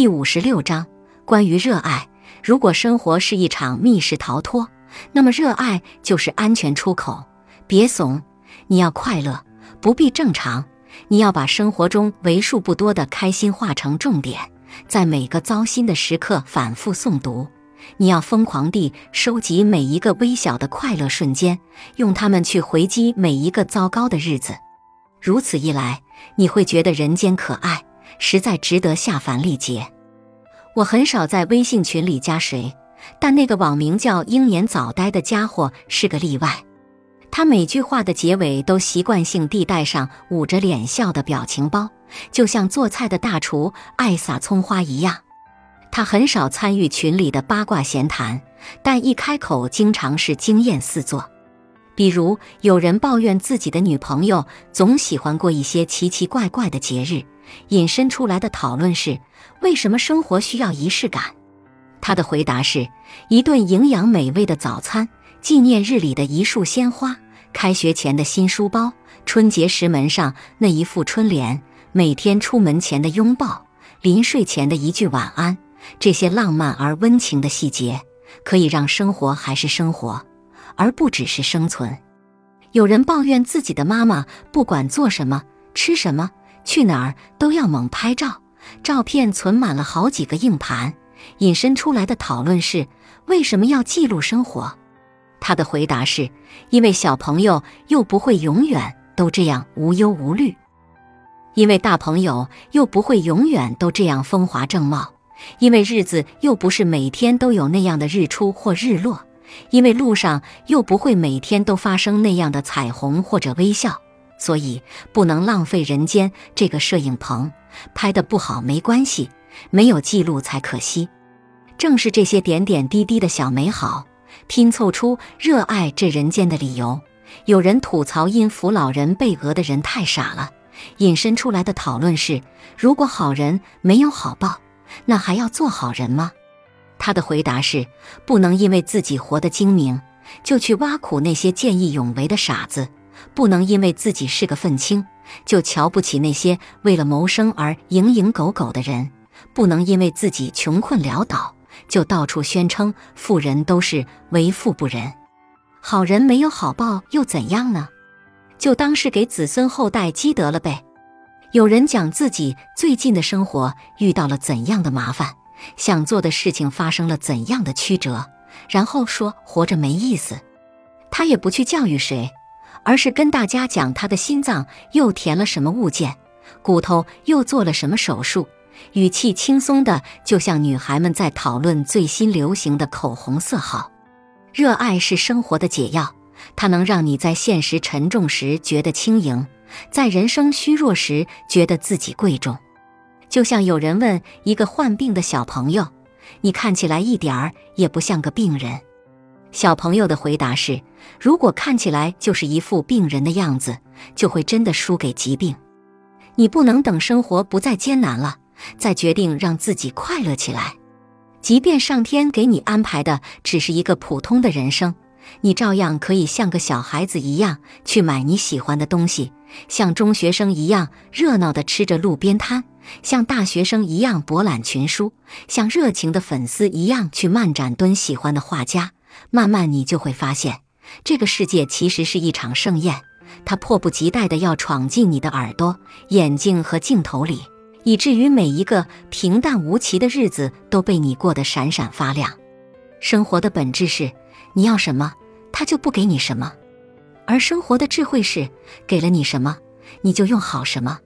第五十六章关于热爱。如果生活是一场密室逃脱，那么热爱就是安全出口。别怂，你要快乐，不必正常。你要把生活中为数不多的开心化成重点，在每个糟心的时刻反复诵读。你要疯狂地收集每一个微小的快乐瞬间，用它们去回击每一个糟糕的日子。如此一来，你会觉得人间可爱，实在值得下凡历劫。我很少在微信群里加谁，但那个网名叫“英年早呆”的家伙是个例外。他每句话的结尾都习惯性地带上捂着脸笑的表情包，就像做菜的大厨爱撒葱花一样。他很少参与群里的八卦闲谈，但一开口经常是惊艳四座。比如，有人抱怨自己的女朋友总喜欢过一些奇奇怪怪的节日，引申出来的讨论是：为什么生活需要仪式感？他的回答是：一顿营养美味的早餐，纪念日里的一束鲜花，开学前的新书包，春节时门上那一副春联，每天出门前的拥抱，临睡前的一句晚安。这些浪漫而温情的细节，可以让生活还是生活，而不只是生存。有人抱怨自己的妈妈不管做什么、吃什么、去哪儿都要猛拍照，照片存满了好几个硬盘。引申出来的讨论是：为什么要记录生活？他的回答是：因为小朋友又不会永远都这样无忧无虑，因为大朋友又不会永远都这样风华正茂。因为日子又不是每天都有那样的日出或日落，因为路上又不会每天都发生那样的彩虹或者微笑，所以不能浪费人间这个摄影棚。拍的不好没关系，没有记录才可惜。正是这些点点滴滴的小美好，拼凑出热爱这人间的理由。有人吐槽因扶老人被讹的人太傻了，引申出来的讨论是：如果好人没有好报。那还要做好人吗？他的回答是：不能因为自己活得精明，就去挖苦那些见义勇为的傻子；不能因为自己是个愤青，就瞧不起那些为了谋生而蝇营狗苟的人；不能因为自己穷困潦倒，就到处宣称富人都是为富不仁。好人没有好报又怎样呢？就当是给子孙后代积德了呗。有人讲自己最近的生活遇到了怎样的麻烦，想做的事情发生了怎样的曲折，然后说活着没意思。他也不去教育谁，而是跟大家讲他的心脏又填了什么物件，骨头又做了什么手术，语气轻松的，就像女孩们在讨论最新流行的口红色号。热爱是生活的解药，它能让你在现实沉重时觉得轻盈。在人生虚弱时，觉得自己贵重，就像有人问一个患病的小朋友：“你看起来一点儿也不像个病人。”小朋友的回答是：“如果看起来就是一副病人的样子，就会真的输给疾病。你不能等生活不再艰难了，再决定让自己快乐起来。即便上天给你安排的只是一个普通的人生。”你照样可以像个小孩子一样去买你喜欢的东西，像中学生一样热闹地吃着路边摊，像大学生一样博览群书，像热情的粉丝一样去漫展蹲喜欢的画家。慢慢，你就会发现，这个世界其实是一场盛宴，它迫不及待地要闯进你的耳朵、眼睛和镜头里，以至于每一个平淡无奇的日子都被你过得闪闪发亮。生活的本质是。你要什么，他就不给你什么；而生活的智慧是，给了你什么，你就用好什么。